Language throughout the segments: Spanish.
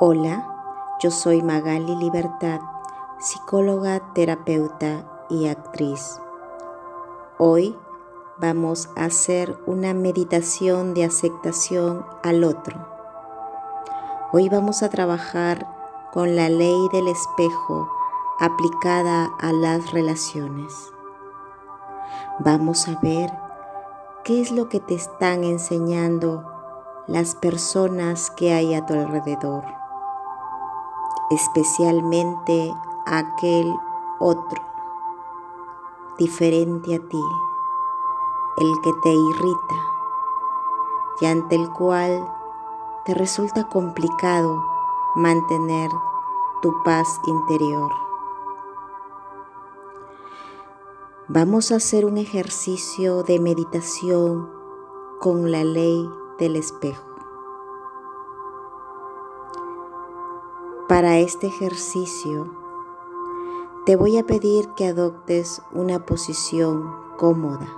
Hola, yo soy Magali Libertad, psicóloga, terapeuta y actriz. Hoy vamos a hacer una meditación de aceptación al otro. Hoy vamos a trabajar con la ley del espejo aplicada a las relaciones. Vamos a ver qué es lo que te están enseñando las personas que hay a tu alrededor especialmente aquel otro, diferente a ti, el que te irrita y ante el cual te resulta complicado mantener tu paz interior. Vamos a hacer un ejercicio de meditación con la ley del espejo. Para este ejercicio, te voy a pedir que adoptes una posición cómoda,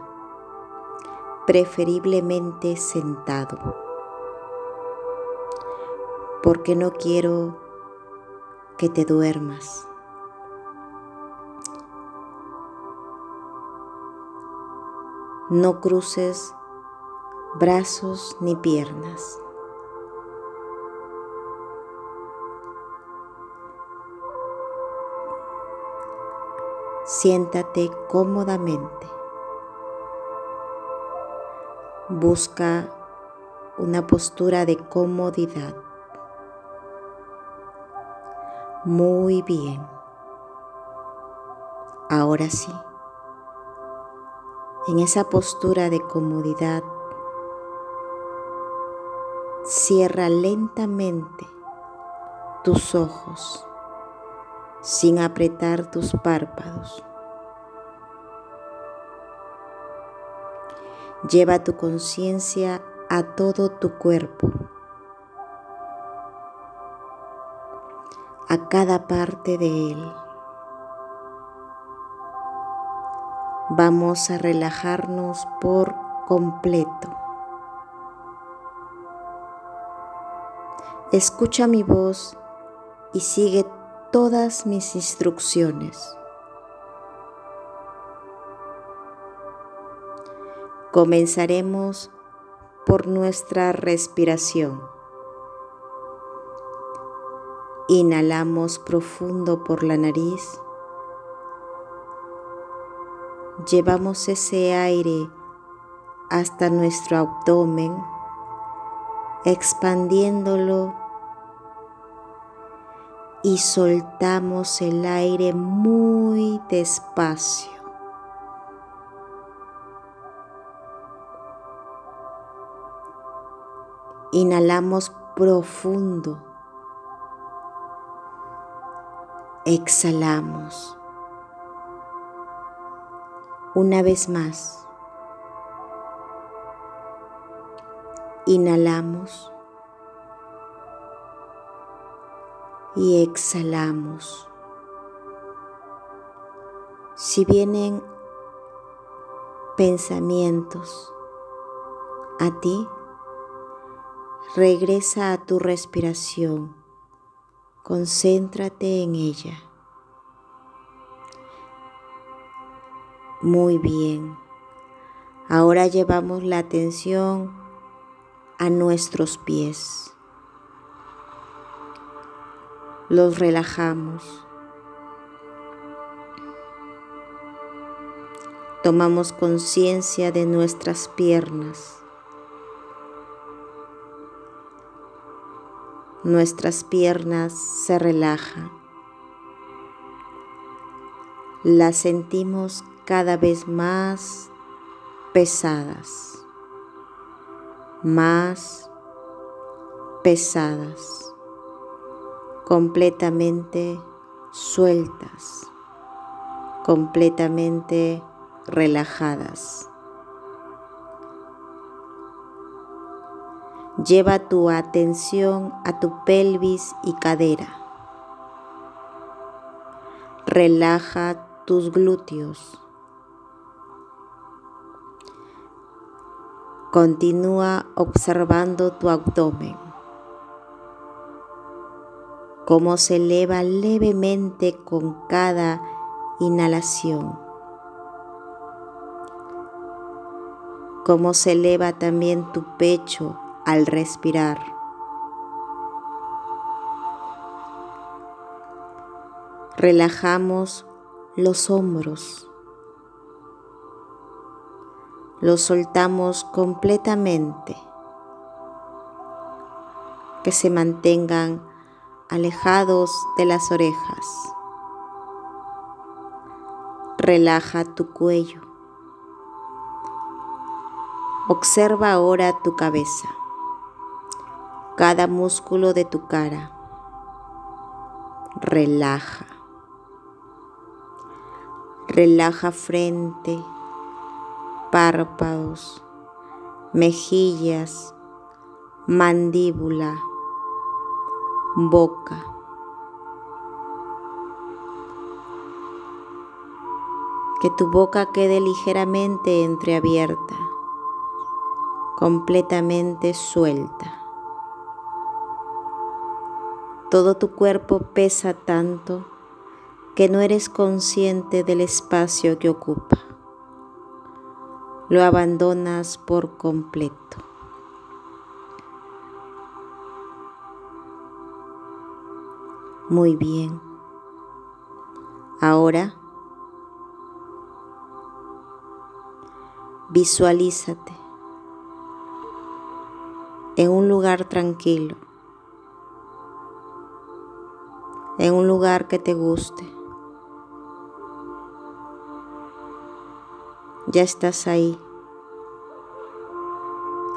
preferiblemente sentado, porque no quiero que te duermas. No cruces brazos ni piernas. Siéntate cómodamente. Busca una postura de comodidad. Muy bien. Ahora sí. En esa postura de comodidad, cierra lentamente tus ojos sin apretar tus párpados. Lleva tu conciencia a todo tu cuerpo, a cada parte de él. Vamos a relajarnos por completo. Escucha mi voz y sigue todas mis instrucciones. Comenzaremos por nuestra respiración. Inhalamos profundo por la nariz. Llevamos ese aire hasta nuestro abdomen, expandiéndolo y soltamos el aire muy despacio. Inhalamos profundo. Exhalamos. Una vez más. Inhalamos. y exhalamos. Si vienen pensamientos a ti, regresa a tu respiración, concéntrate en ella. Muy bien. Ahora llevamos la atención a nuestros pies los relajamos. Tomamos conciencia de nuestras piernas. Nuestras piernas se relajan. Las sentimos cada vez más pesadas, más pesadas completamente sueltas, completamente relajadas. Lleva tu atención a tu pelvis y cadera. Relaja tus glúteos. Continúa observando tu abdomen. cómo se eleva levemente con cada inhalación, cómo se eleva también tu pecho al respirar. Relajamos los hombros. Los soltamos completamente. Que se mantengan alejados de las orejas. Relaja tu cuello. Observa ahora tu cabeza, cada músculo de tu cara. Relaja. Relaja frente, párpados, mejillas, mandíbula, boca. Que tu boca quede ligeramente entreabierta, completamente suelta. Todo tu cuerpo pesa tanto que no eres consciente del espacio que ocupa. Lo abandonas por completo. Muy bien. Ahora visualízate en un lugar tranquilo, en un lugar que te guste. ya estás ahí.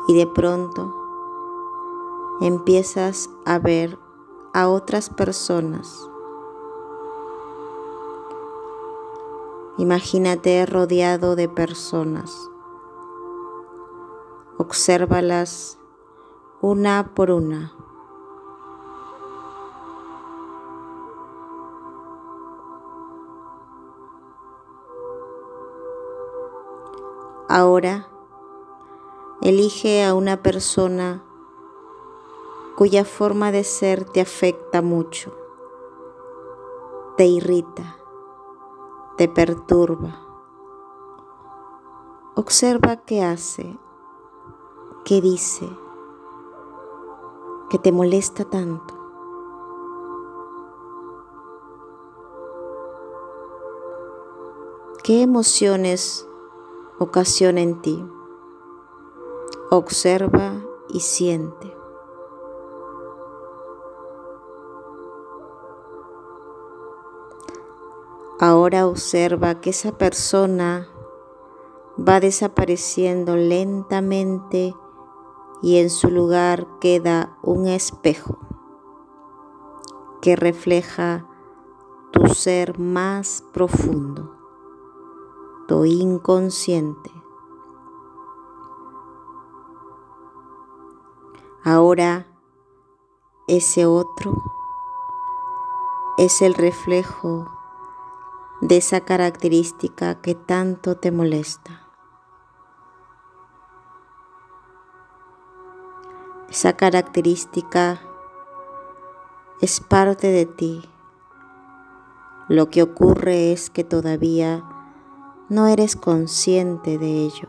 Y de pronto empiezas a ver a otras personas. Imagínate rodeado de personas. Obsérvalas una por una. Ahora, elige a una persona cuya forma de ser te afecta mucho, te irrita, te perturba. Observa qué hace, qué dice, que te molesta tanto. ¿Qué emociones ocasiona en ti. Observa y siente. Ahora observa que esa persona va desapareciendo lentamente y en su lugar queda un espejo que refleja tu ser más profundo inconsciente. Ahora ese otro es el reflejo de esa característica que tanto te molesta. Esa característica es parte de ti. Lo que ocurre es que todavía no eres consciente de ello.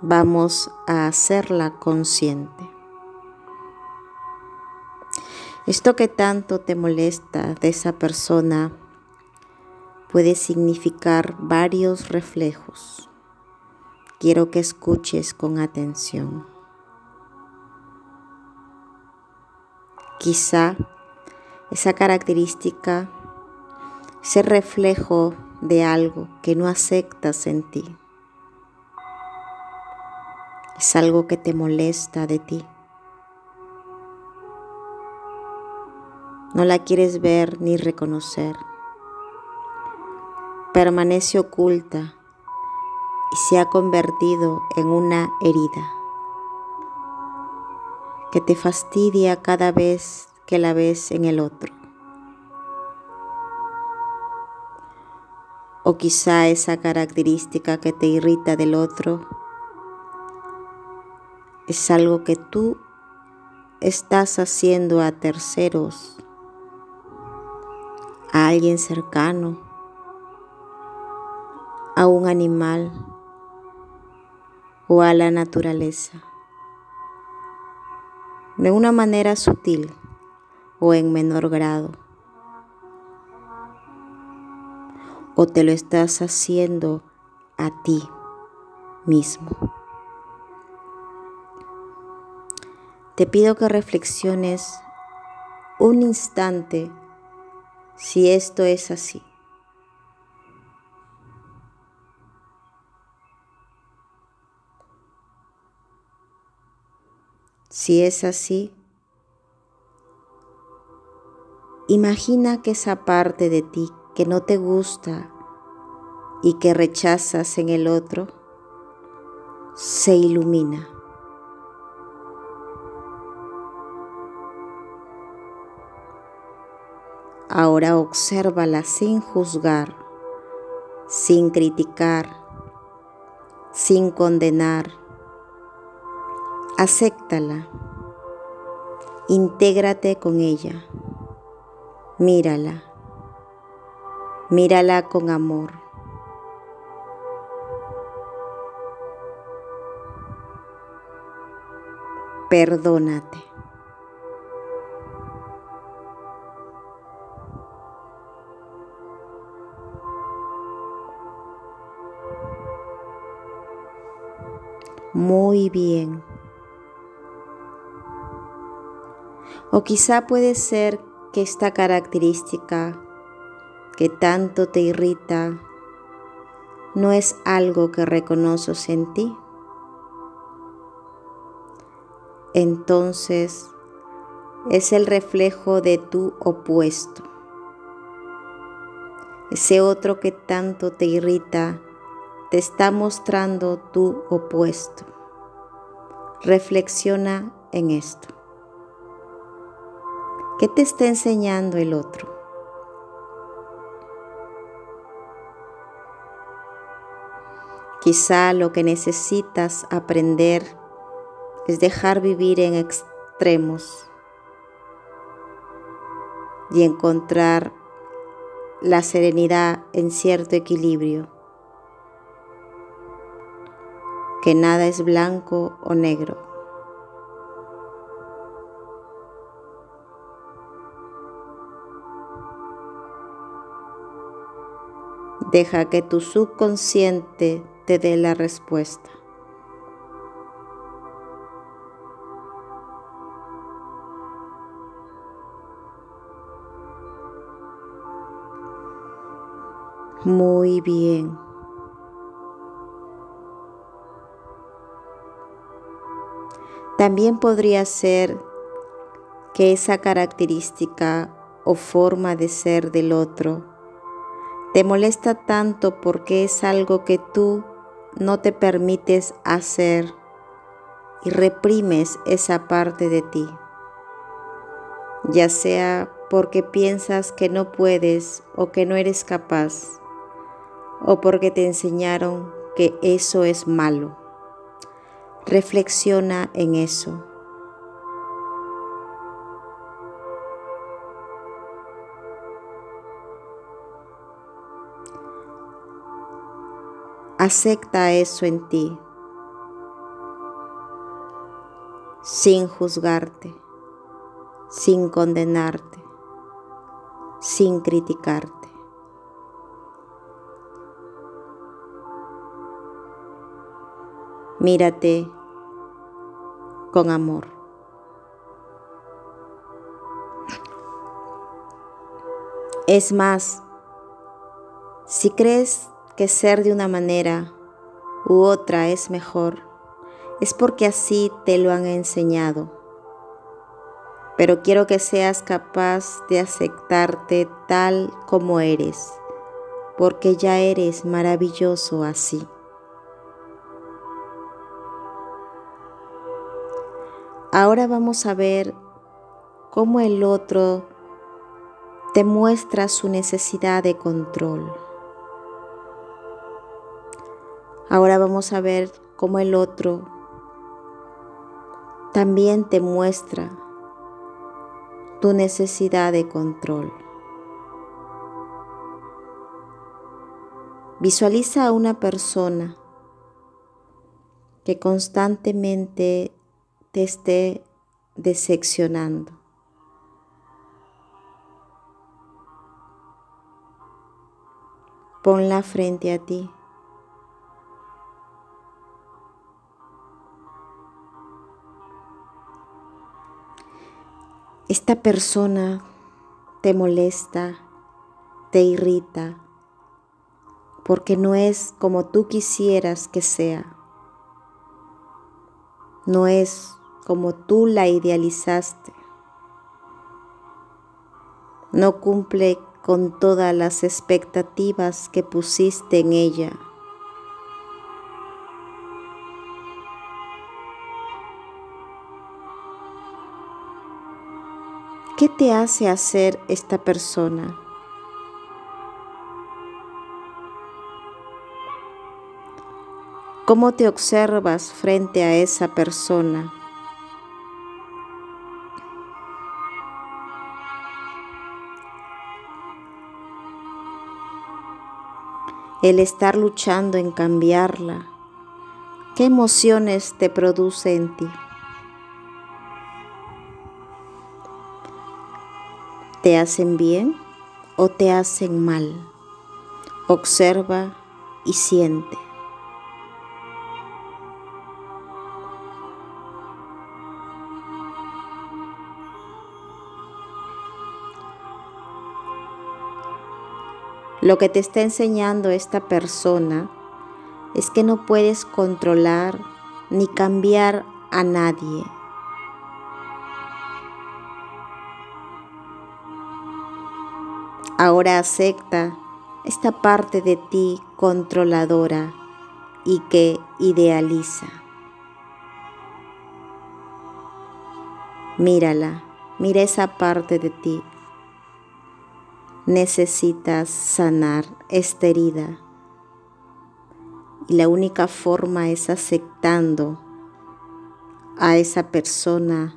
Vamos a hacerla consciente. Esto que tanto te molesta de esa persona puede significar varios reflejos. Quiero que escuches con atención. Quizá esa característica, ese reflejo de algo que no aceptas en ti. Es algo que te molesta de ti. No la quieres ver ni reconocer. Permanece oculta y se ha convertido en una herida que te fastidia cada vez que la ves en el otro. O quizá esa característica que te irrita del otro es algo que tú estás haciendo a terceros, a alguien cercano, a un animal o a la naturaleza, de una manera sutil o en menor grado. O te lo estás haciendo a ti mismo. Te pido que reflexiones un instante si esto es así. Si es así, imagina que esa parte de ti que no te gusta y que rechazas en el otro se ilumina. Ahora obsérvala sin juzgar, sin criticar, sin condenar. Acéptala. Intégrate con ella. Mírala. Mírala con amor. Perdónate. muy bien. O quizá puede ser que esta característica que tanto te irrita no es algo que reconoces en ti. Entonces es el reflejo de tu opuesto. Ese otro que tanto te irrita te está mostrando tu opuesto. Reflexiona en esto. ¿Qué te está enseñando el otro? Quizá lo que necesitas aprender es dejar vivir en extremos y encontrar la serenidad en cierto equilibrio que nada es blanco o negro. Deja que tu subconsciente te dé la respuesta. Muy bien. También podría ser que esa característica o forma de ser del otro te molesta tanto porque es algo que tú no te permites hacer y reprimes esa parte de ti, ya sea porque piensas que no puedes o que no eres capaz, o porque te enseñaron que eso es malo. Reflexiona en eso. Acepta eso en ti, sin juzgarte, sin condenarte, sin criticarte. Mírate con amor. Es más, si crees que ser de una manera u otra es mejor, es porque así te lo han enseñado. Pero quiero que seas capaz de aceptarte tal como eres, porque ya eres maravilloso así. Ahora vamos a ver cómo el otro te muestra su necesidad de control. Ahora vamos a ver cómo el otro también te muestra tu necesidad de control. Visualiza a una persona que constantemente te esté decepcionando. Ponla frente a ti. Esta persona te molesta, te irrita, porque no es como tú quisieras que sea. No es como tú la idealizaste. No cumple con todas las expectativas que pusiste en ella. ¿Qué te hace hacer esta persona? ¿Cómo te observas frente a esa persona? El estar luchando en cambiarla, ¿qué emociones te produce en ti? ¿Te hacen bien o te hacen mal? Observa y siente. Lo que te está enseñando esta persona es que no puedes controlar ni cambiar a nadie. Ahora acepta esta parte de ti controladora y que idealiza. Mírala, mira esa parte de ti necesitas sanar esta herida. Y la única forma es aceptando a esa persona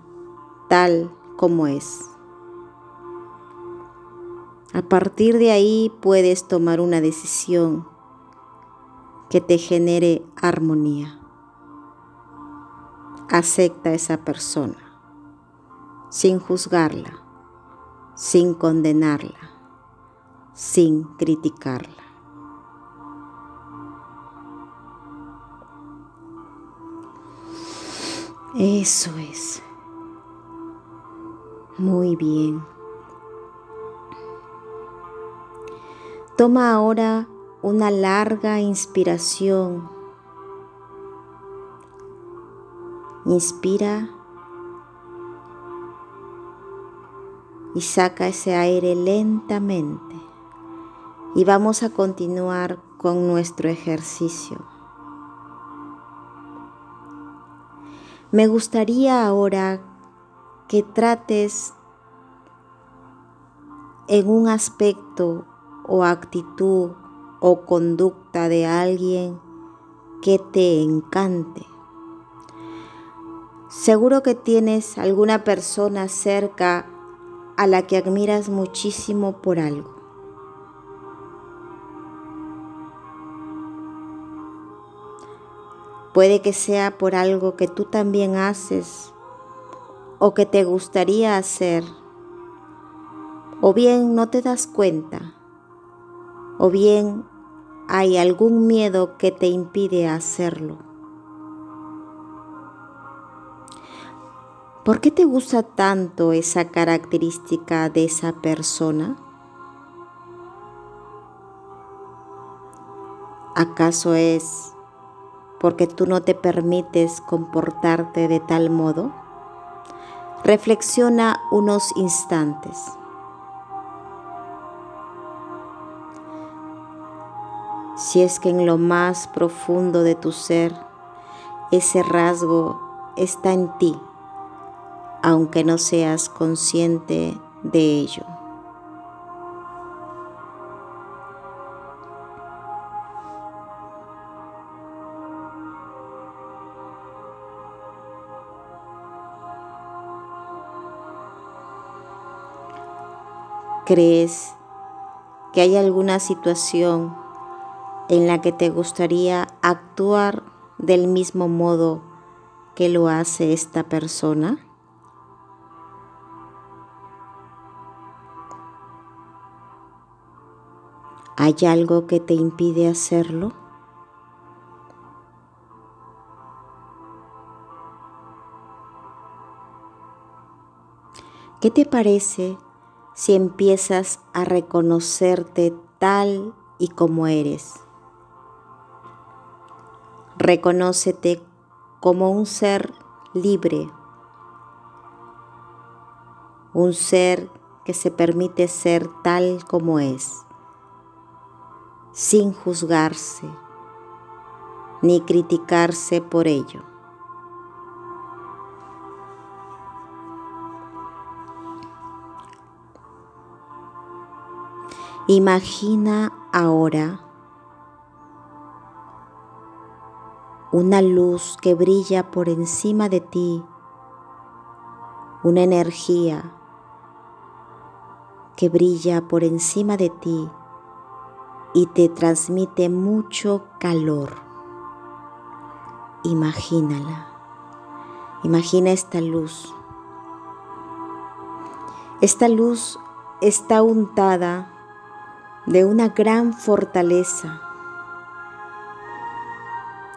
tal como es. A partir de ahí puedes tomar una decisión que te genere armonía. Acepta a esa persona sin juzgarla, sin condenarla sin criticarla. Eso es. Muy bien. Toma ahora una larga inspiración. Inspira y saca ese aire lentamente y vamos a continuar con nuestro ejercicio. Me gustaría ahora que trates en un aspecto o actitud o conducta de alguien que te encante. Seguro que tienes alguna persona cerca a la que admiras muchísimo por algo. Puede que sea por algo que tú también haces o que te gustaría hacer. O bien no te das cuenta. O bien hay algún miedo que te impide hacerlo. ¿Por qué te gusta tanto esa característica de esa persona? ¿Acaso es porque tú no te permites comportarte de tal modo? Reflexiona unos instantes. Si es que en lo más profundo de tu ser ese rasgo está en ti, aunque no seas consciente de ello. ¿Crees que hay alguna situación en la que te gustaría actuar del mismo modo que lo hace esta persona? ¿Hay algo que te impide hacerlo? ¿Qué te parece si empiezas a reconocerte tal y como eres? Reconócete como un ser libre, un ser que se permite ser tal como es, sin juzgarse ni criticarse por ello. Imagina ahora una luz que brilla por encima de ti, una energía que brilla por encima de ti y te transmite mucho calor. Imagínala. Imagina esta luz. Esta luz está untada de una gran fortaleza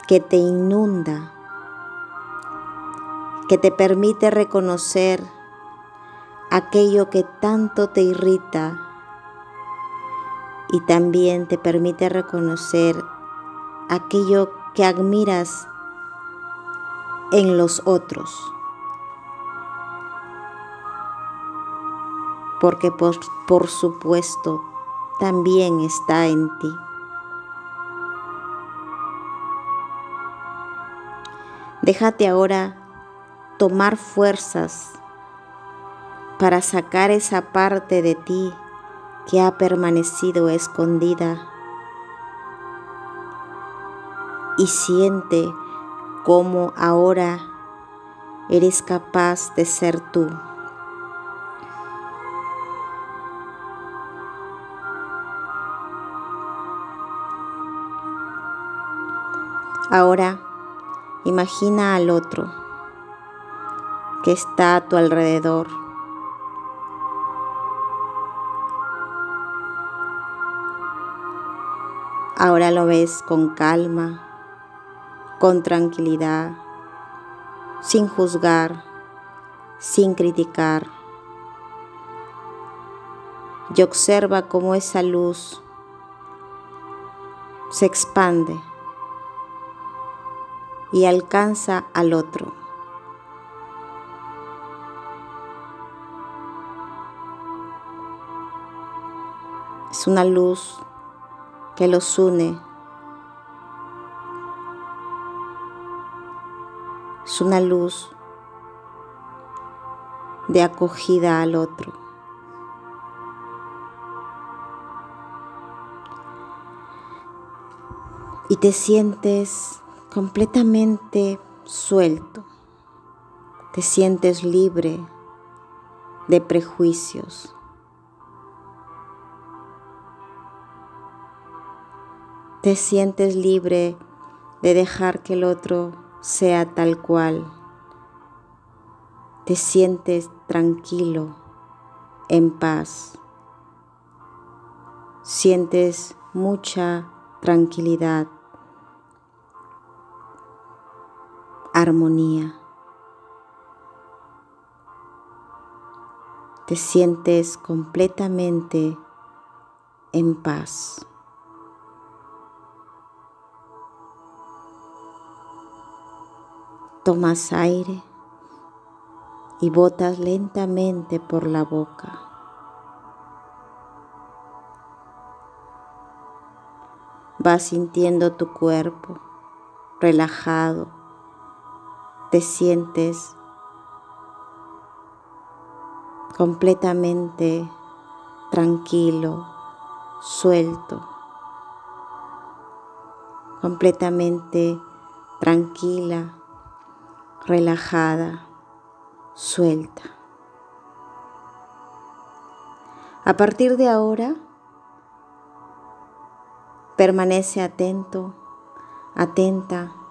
que te inunda, que te permite reconocer aquello que tanto te irrita y también te permite reconocer aquello que admiras en los otros. Porque por, por supuesto también está en ti. Déjate ahora tomar fuerzas para sacar esa parte de ti que ha permanecido escondida y siente cómo ahora eres capaz de ser tú. Ahora imagina al otro que está a tu alrededor. Ahora lo ves con calma, con tranquilidad, sin juzgar, sin criticar. Y observa cómo esa luz se expande y alcanza al otro. Es una luz que los une. Es una luz de acogida al otro. Y te sientes completamente suelto, te sientes libre de prejuicios. Te sientes libre de dejar que el otro sea tal cual. Te sientes tranquilo, en paz. Sientes mucha tranquilidad armonía. Te sientes completamente en paz. Tomas aire y botas lentamente por la boca. Vas sintiendo tu cuerpo relajado te sientes completamente tranquilo, suelto, completamente tranquila, relajada, suelta. A partir de ahora, permanece atento, atenta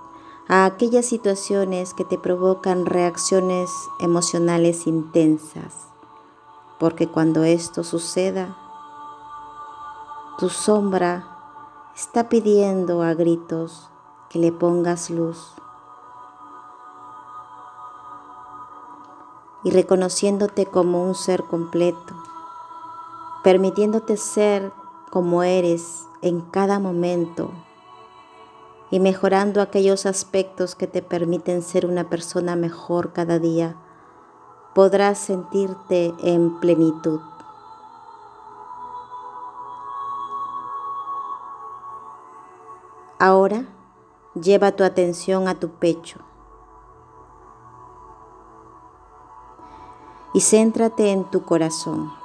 a aquellas situaciones que te provocan reacciones emocionales intensas, porque cuando esto suceda, tu sombra está pidiendo a gritos que le pongas luz. Y reconociéndote como un ser completo, permitiéndote ser como eres en cada momento y mejorando aquellos aspectos que te permiten ser una persona mejor cada día, podrás sentirte en plenitud. Ahora lleva tu atención a tu pecho y céntrate en tu corazón.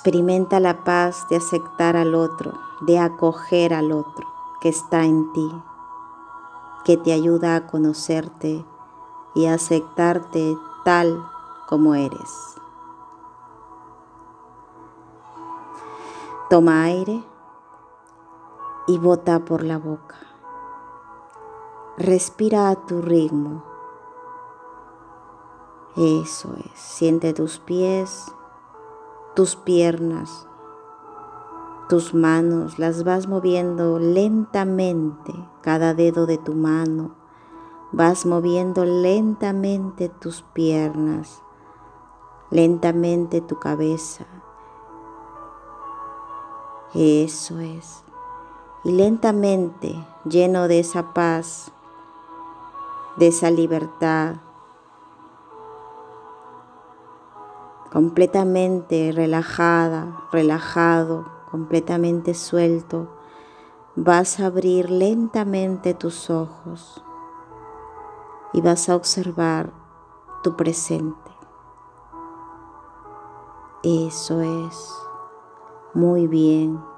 Experimenta la paz de aceptar al otro, de acoger al otro que está en ti, que te ayuda a conocerte y a aceptarte tal como eres. Toma aire y bota por la boca. Respira a tu ritmo. Eso es. Siente tus pies tus piernas, tus manos, las vas moviendo lentamente, cada dedo de tu mano, vas moviendo lentamente tus piernas, lentamente tu cabeza. Eso es. Y lentamente, lleno de esa paz, de esa libertad, completamente relajada, relajado, completamente suelto, vas a abrir lentamente tus ojos y vas a observar tu presente. Eso es. Muy bien.